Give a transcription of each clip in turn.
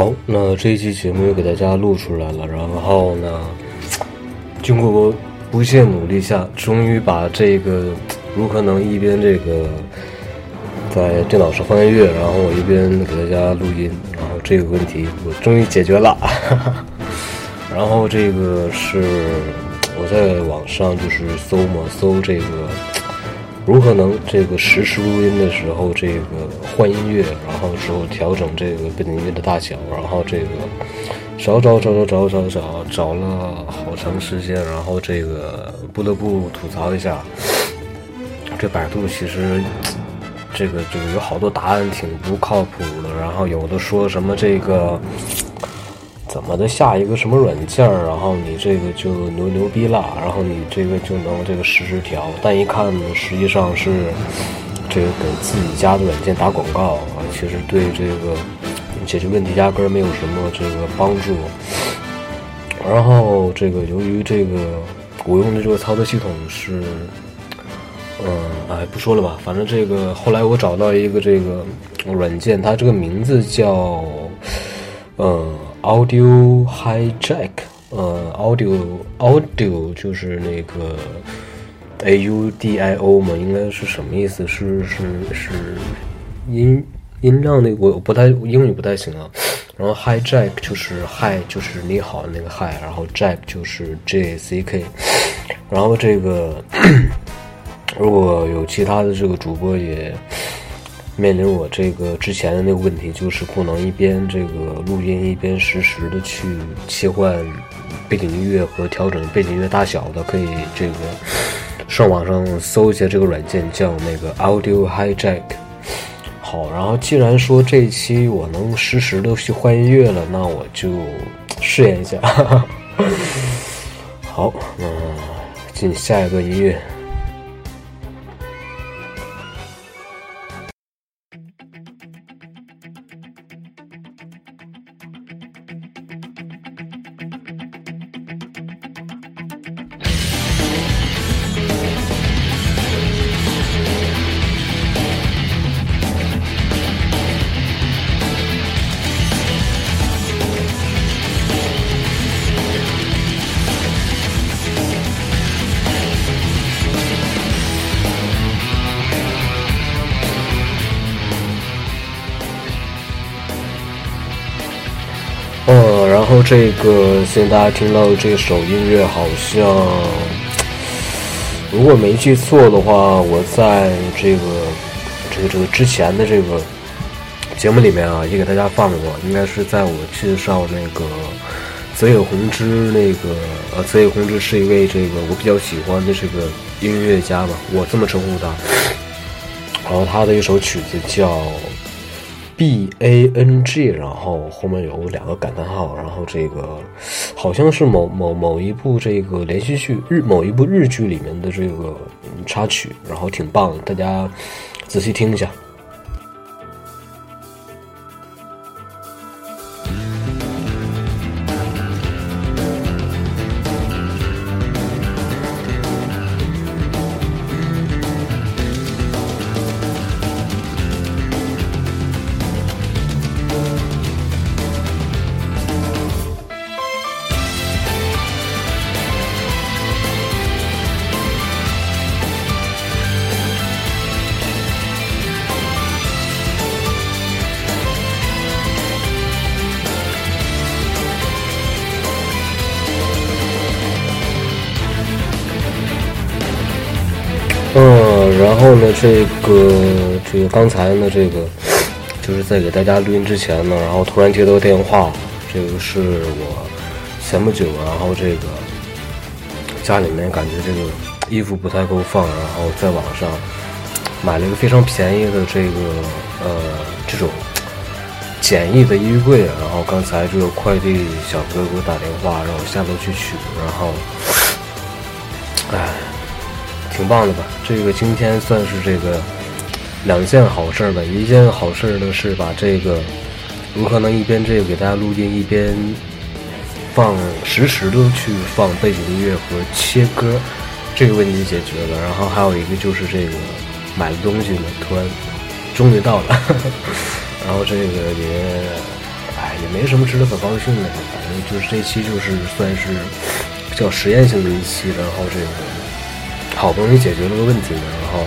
好，那这一期节目又给大家录出来了，然后呢，经过我不懈努力下，终于把这个如何能一边这个在电脑上放音乐，然后我一边给大家录音，然后这个问题我终于解决了。然后这个是我在网上就是搜嘛，搜这个。如何能这个实时录音的时候，这个换音乐，然后之后调整这个背景音乐的大小，然后这个找找找找找找找找了好长时间，然后这个不得不吐槽一下，这百度其实这个这个有好多答案挺不靠谱的，然后有的说什么这个。怎么的下一个什么软件儿，然后你这个就牛牛逼了，然后你这个就能这个实时调。但一看呢，实际上是这个给自己家的软件打广告啊，其实对这个解决问题压根儿没有什么这个帮助。然后这个由于这个我用的这个操作系统是，嗯，哎，不说了吧，反正这个后来我找到一个这个软件，它这个名字叫，嗯。Audio Hijack，呃，Audio Audio 就是那个 A U D I O 嘛，应该是什么意思？是是是音音量那我不太英语不太行啊。然后 Hijack 就是 Hi 就是你好那个 Hi，然后 Jack 就是 J C K。然后这个 如果有其他的这个主播也。面临我这个之前的那个问题，就是不能一边这个录音一边实时的去切换背景音乐和调整背景音乐大小的，可以这个上网上搜一下这个软件，叫那个 Audio Hijack。好，然后既然说这一期我能实时的去换音乐了，那我就试验一下。好，那进下一个音乐。这个现在大家听到的这首音乐，好像如果没记错的话，我在这个这个这个之前的这个节目里面啊，也给大家放过。应该是在我介绍那个泽野弘之那个呃，泽野弘之是一位这个我比较喜欢的这个音乐家吧，我这么称呼他。然后他的一首曲子叫。B A N G，然后后面有两个感叹号，然后这个好像是某某某一部这个连续剧日某一部日剧里面的这个插曲，然后挺棒，大家仔细听一下。然后呢，这个这个刚才呢，这个就是在给大家录音之前呢，然后突然接到电话，这个是我前不久，然后这个家里面感觉这个衣服不太够放，然后在网上买了一个非常便宜的这个呃这种 简易的衣柜，然后刚才这个快递小哥给我打电话，让我下楼去取，然后，唉。挺棒的吧？这个今天算是这个两件好事吧。一件好事呢是把这个如何能一边这个给大家录音，一边放实时的去放背景音乐和切歌这个问题解决了。然后还有一个就是这个买的东西呢，突然终于到了。然后这个也哎也没什么值得可高兴的，反正就是这期就是算是比较实验性的一期，然后这个好不容易解决了个问题呢，然后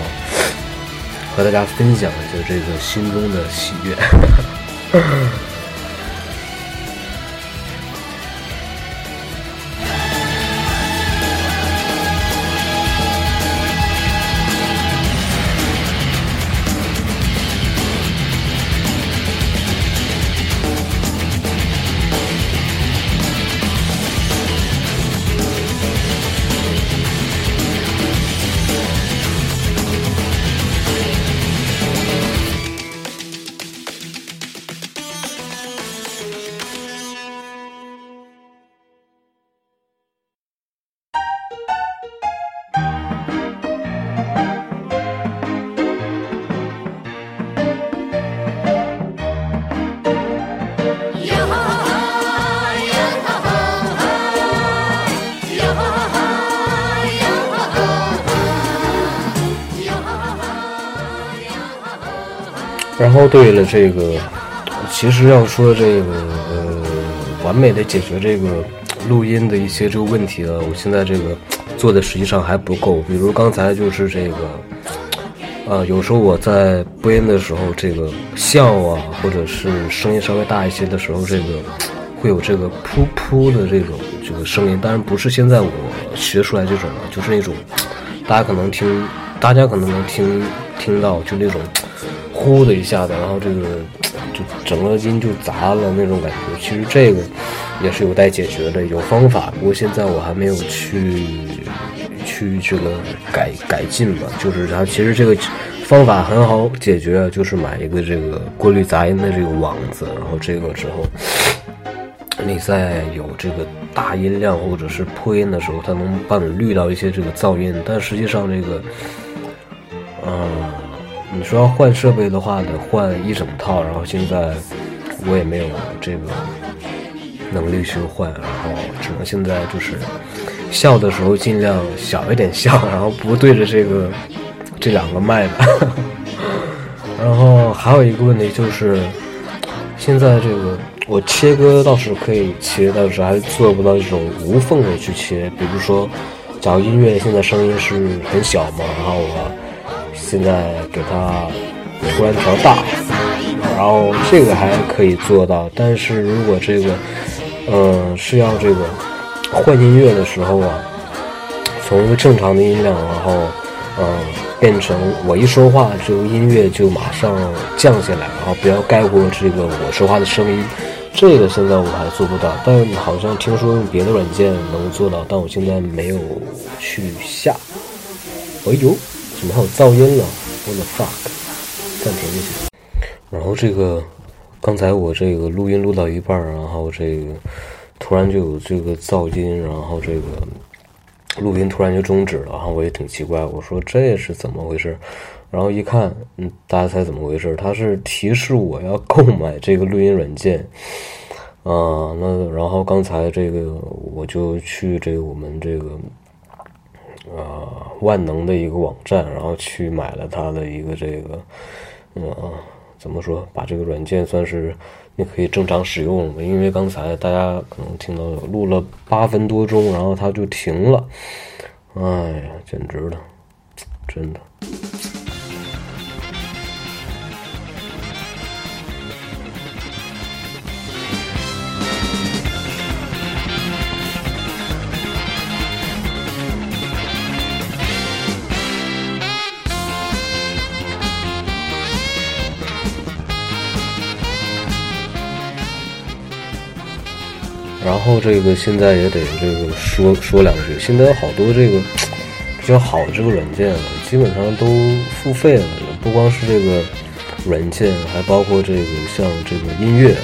和大家分享一下这个心中的喜悦。然后对了，这个其实要说这个呃，完美的解决这个录音的一些这个问题呢，我现在这个做的实际上还不够。比如刚才就是这个，呃，有时候我在播音的时候，这个笑啊，或者是声音稍微大一些的时候，这个会有这个噗噗的这种这个声音。当然不是现在我学出来这种了，就是那种大家可能听，大家可能能听听到，就那种。呼的一下子，然后这个就整个音就砸了那种感觉。其实这个也是有待解决的，有方法，不过现在我还没有去去这个改改进吧。就是它其实这个方法很好解决，就是买一个这个过滤杂音的这个网子，然后这个之后你在有这个大音量或者是破音的时候，它能帮你滤到一些这个噪音。但实际上这个，嗯。你说要换设备的话，得换一整套，然后现在我也没有这个能力去换，然后只能现在就是笑的时候尽量小一点笑，然后不对着这个 这两个麦的。然后还有一个问题就是，现在这个我切割倒是可以切，但是还做不到这种无缝的去切。比如说，假如音乐现在声音是很小嘛，然后我。现在给它突然调大，然后这个还可以做到。但是如果这个，嗯，是要这个换音乐的时候啊，从一个正常的音量，然后，嗯，变成我一说话，这个音乐就马上降下来，然后不要盖过这个我说话的声音。这个现在我还做不到，但好像听说用别的软件能做到，但我现在没有去下。哎呦！怎么还有噪音了？我的 fuck！暂停一下。然后这个，刚才我这个录音录到一半然后这个突然就有这个噪音，然后这个录音突然就终止了。然后我也挺奇怪，我说这是怎么回事？然后一看，嗯，大家猜怎么回事？它是提示我要购买这个录音软件。啊，那然后刚才这个我就去这个我们这个。啊，万能的一个网站，然后去买了它的一个这个，嗯，怎么说？把这个软件算是你可以正常使用了。因为刚才大家可能听到录了八分多钟，然后它就停了。哎呀，简直了，真的。这个现在也得这个说说两句。现在有好多这个 比较好的这个软件，基本上都付费了。不光是这个软件，还包括这个像这个音乐。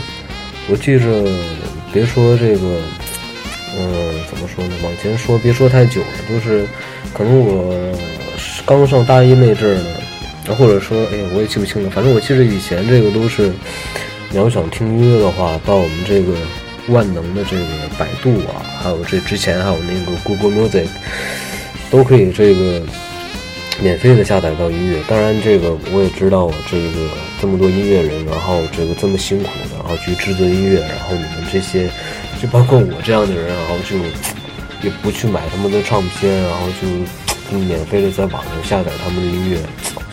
我记着，别说这个，嗯，怎么说呢？往前说，别说太久了，就是可能我刚上大一那阵儿呢，或者说，哎，我也记不清了。反正我记得以前这个都是，你要想听音乐的话，到我们这个。万能的这个百度啊，还有这之前还有那个 Google Music，都可以这个免费的下载到音乐。当然，这个我也知道，这个这么多音乐人，然后这个这么辛苦的，然后去制作音乐，然后你们这些，就包括我这样的人，然后就也不去买他们的唱片，然后就免费的在网上下载他们的音乐，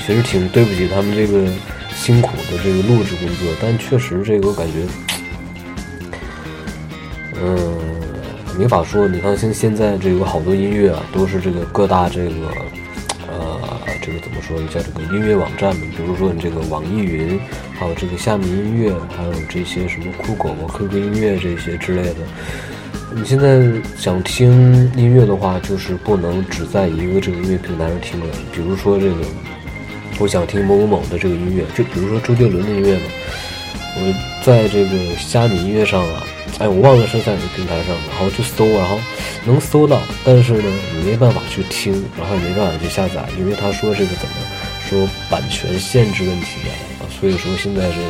其实挺对不起他们这个辛苦的这个录制工作。但确实，这个我感觉，嗯。没法说，你看，像现在这个好多音乐啊，都是这个各大这个，呃，这个怎么说？叫这个音乐网站的，比如说你这个网易云，还有这个虾米音乐，还有这些什么酷狗、QQ 音乐这些之类的。你现在想听音乐的话，就是不能只在一个这个音乐平台上听了。比如说这个，我想听某某某的这个音乐，就比如说周杰伦的音乐嘛，我在这个虾米音乐上啊。哎，我忘了是在哪个平台上，然后去搜，然后能搜到，但是呢，你没办法去听，然后也没办法去下载，因为他说这个怎么说版权限制问题啊，所以说现在这个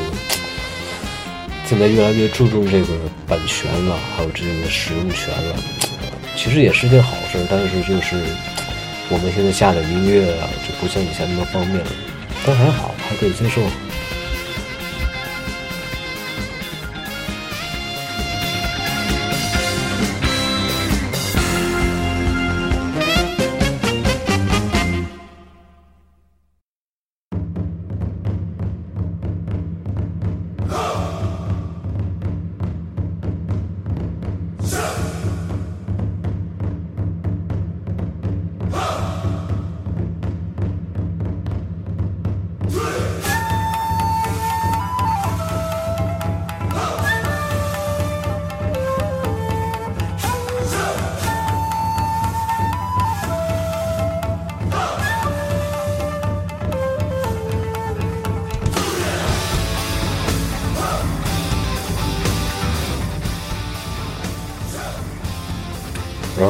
现在越来越注重这个版权了，还有这个使用权了，其实也是件好事，但是就是我们现在下载音乐啊，就不像以前那么方便了，但还好，还可以接受。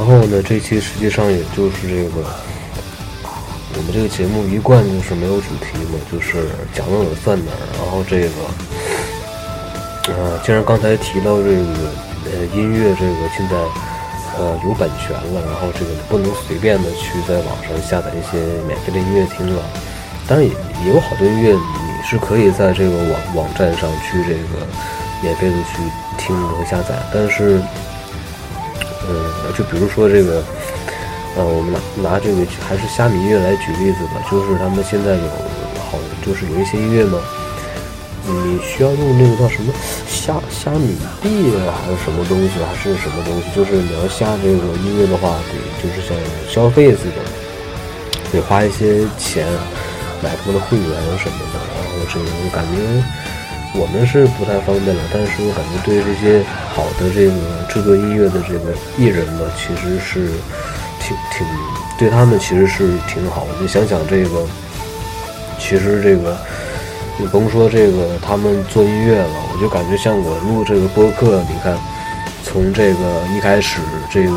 然后呢，这期实际上也就是这个，我们这个节目一贯就是没有主题嘛，就是讲到哪儿算哪儿。然后这个，呃，既然刚才提到这个，呃，音乐这个现在，呃，有版权了，然后这个不能随便的去在网上下载一些免费的音乐听了。当然也也有好多音乐你是可以在这个网网站上去这个免费的去听和下载，但是。嗯，就比如说这个，呃，我们拿拿这个还是虾米音乐来举例子吧，就是他们现在有好，就是有一些音乐嘛，你需要用那个叫什么虾虾米币啊，还是什么东西，还是什么东西，就是你要下这个音乐的话，得就是像消费似的，得花一些钱买他们的会员什么的，然后这个我感觉。我们是不太方便了，但是我感觉对这些好的这个制作音乐的这个艺人呢，其实是挺挺对他们其实是挺好的。你想想这个，其实这个你甭说这个他们做音乐了，我就感觉像我录这个播客，你看从这个一开始这个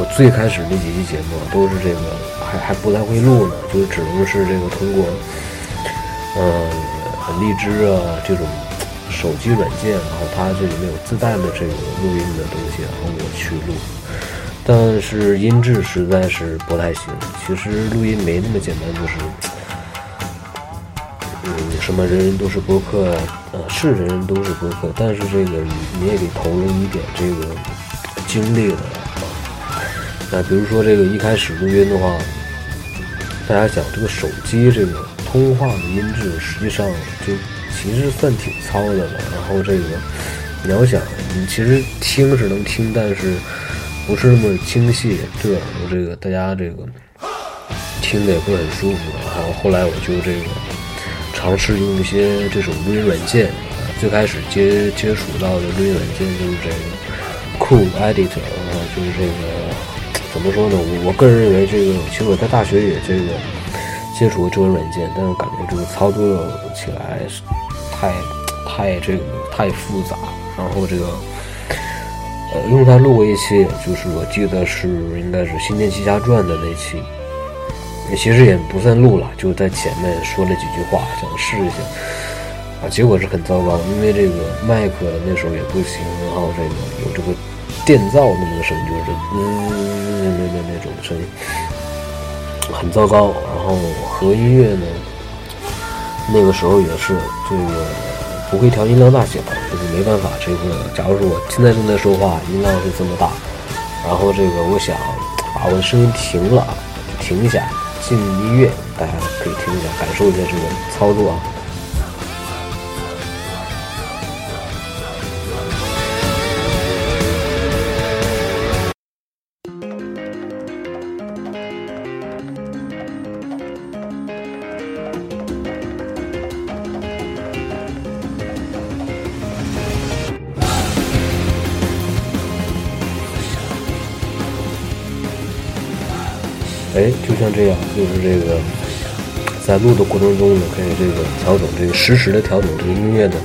我最开始那几期节目都是这个还还不太会录呢，就只能是这个通过嗯。荔枝啊，这种手机软件，然后它这里面有自带的这个录音的东西，然后我去录，但是音质实在是不太行。其实录音没那么简单，就是嗯，什么人人都是播客，呃，是人人都是播客，但是这个你你也得投入一点这个精力的。那比如说这个一开始录音的话，大家想这个手机这个。通话的音质实际上就其实算挺糙的了。然后这个你要想，你其实听是能听，但是不是那么精细，对耳朵这个大家这个听的也不是很舒服。然后后来我就这个尝试用一些这种录音软件。最开始接接触到的录音软件就是这个 Cool Editor，然后就是这个怎么说呢？我我个人认为这个，其实我在大学也这个。接触过这个软件，但是感觉这个操作起来太太这个太复杂。然后这个呃，用它录过一期，就是我记得是应该是《新天奇侠传》的那期，其实也不算录了，就在前面说了几句话，想试一下啊，结果是很糟糕，因为这个麦克那时候也不行，然后这个有这个电噪那么个声音，就是嗯那那那种声音。很糟糕。然后和音乐呢，那个时候也是这个不会调音量大小，就是没办法。这个假如说我现在正在说话，音量是这么大，然后这个我想把我的声音停了啊，停一下，进音乐，大家可以听一下，感受一下这个操作啊哎，就像这样，就是这个，在录的过程中呢，可以这个调整这个实时的调整这个音乐的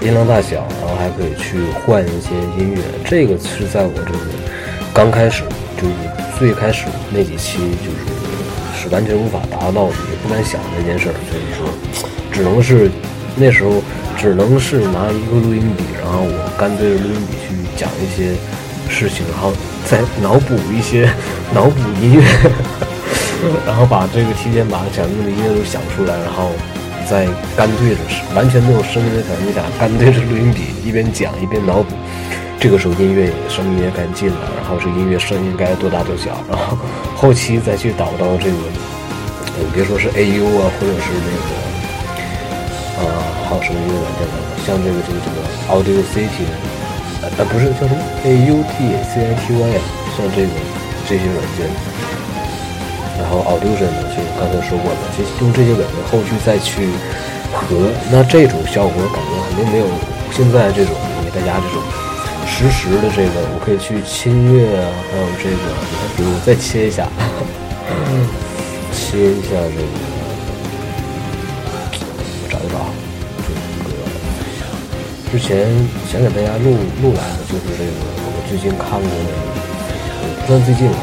音量大小，然后还可以去换一些音乐。这个是在我这个刚开始，就是最开始那几期，就是是完全无法达到的，也不敢想的一件事儿。所以说，只能是那时候只能是拿一个录音笔，然后我干对着录音笔去讲一些事情，然后再脑补一些脑补音乐。然后把这个提前把想用的音乐都想出来，然后再干对着，完全没有声音的条件下，干对着录音笔一边讲一边脑补。这个时候音乐声音也该进了，然后这音乐声音该多大多小，然后后期再去导到这个，你别说是 AU 啊，或者是那个，啊，还有什么音乐软件？像这个这个这个 Audio City，呃，不是叫什么 AUTCITY 啊，像这个这些软件。然后 Audition 呢，就刚才说过了，就用这些软件后续再去和，那这种效果感觉肯定没有现在这种给大家这种实时的这个，我可以去切音乐啊，还有这个，你看，比如我再切一下，切一下这个，之前想给大家录录来的，就是这个我最近看过的，不算最近了。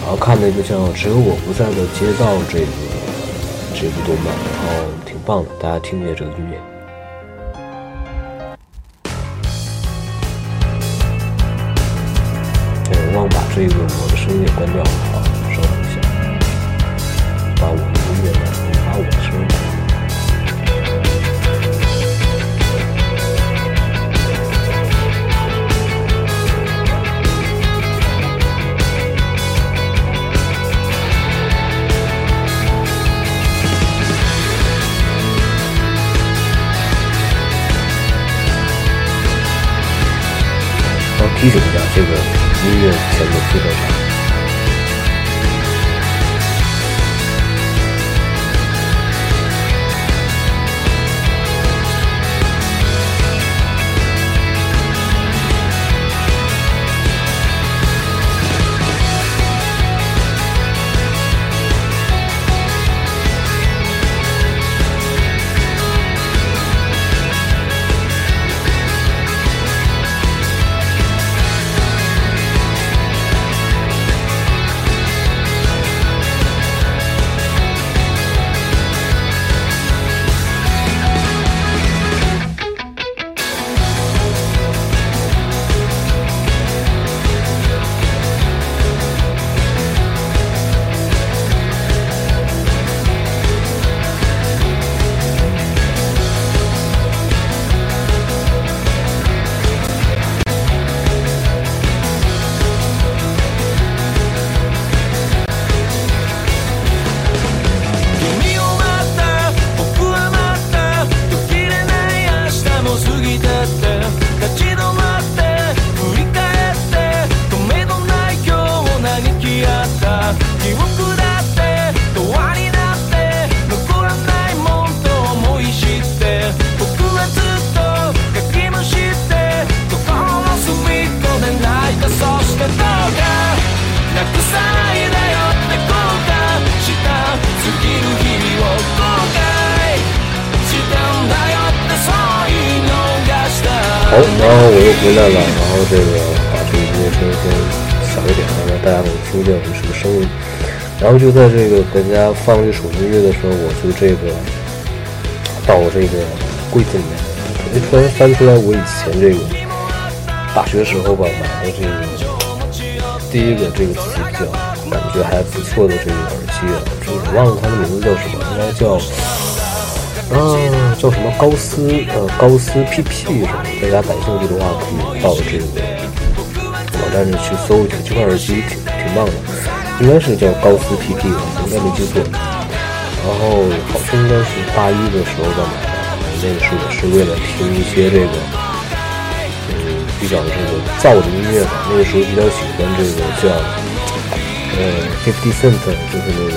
然后看那个叫《只有我不在的街道》这个这部动漫，然后挺棒的，大家听一下这个音乐。忘把这个我的声音也关掉了艺术家，这个音乐好，然后我又回来了，然后这个把这个音乐声先小一点，让大家能听见我什么声音。然后就在这个给大家放这首音乐的时候，我就这个到这个柜子里面，就，突然翻出来我以前这个大学时候吧买的这个第一个这个词叫感觉还不错的这个耳机啊，这我忘了它的名字叫什么，应该叫，啊，叫什么高斯呃高斯 PP 什么，大家感兴趣的话可以到这个但是去搜一下，这款耳机挺挺棒的，应该是叫高斯 PP 吧，应该没记错。然后好像应该是大一的时候在买的，那个时候也是为了听一些这个，嗯，比较这个燥的音乐吧。那个时候比较喜欢这个叫，呃，Fifty Cent，就是那个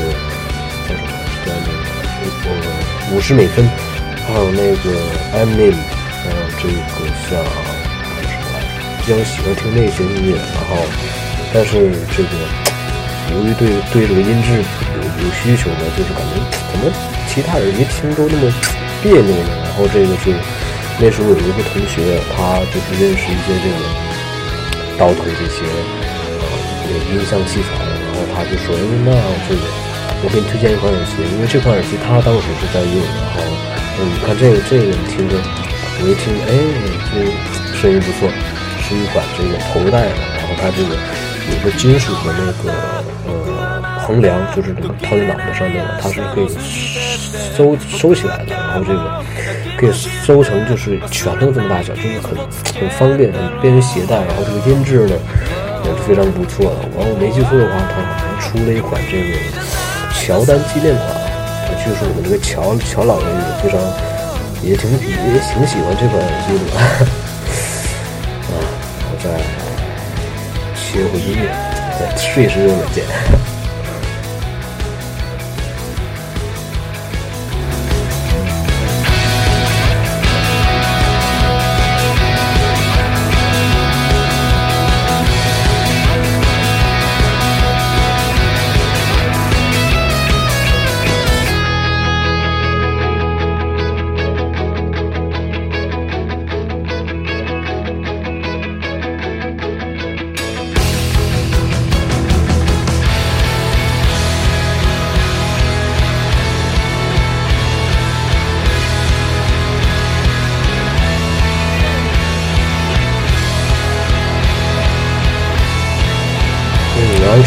叫什么，叫那个五十美分，还有那个 Eminem，还有这个像，比较喜欢听那些音乐。然后，但是这个由于对对这个音质。有有需求呢，就是感觉怎么其他人一听都那么别扭呢？然后这个是那时候有一个同学，他就是认识一些这个倒腾这些呃音像器材，然后他就说：“哎，那这个我给你推荐一款耳机，因为这款耳机他当时是在用，然后嗯，你看这个这个你听着，我一听，哎，这声音不错，是一款这个头戴的，然后它这个有个金属的那个呃。”横梁就是这个套在脑袋上面的，它是可以收收起来的，然后这个可以收成就是拳头这么大小，就是很很方便，便于携带。然后这个音质呢也是非常不错的。完我没记错的话，它好像出了一款这个乔丹纪念款，据说我们这个乔乔老爷也非常也挺也挺喜欢这款耳机的。啊，我再切回音乐，再试一试这个软件。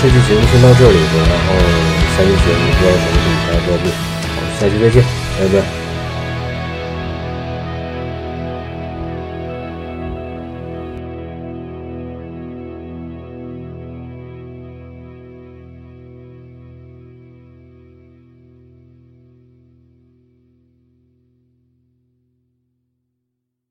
这期节目先到这里吧，然后下期节目不知道什么时候大家再见，好，下期再见，拜拜。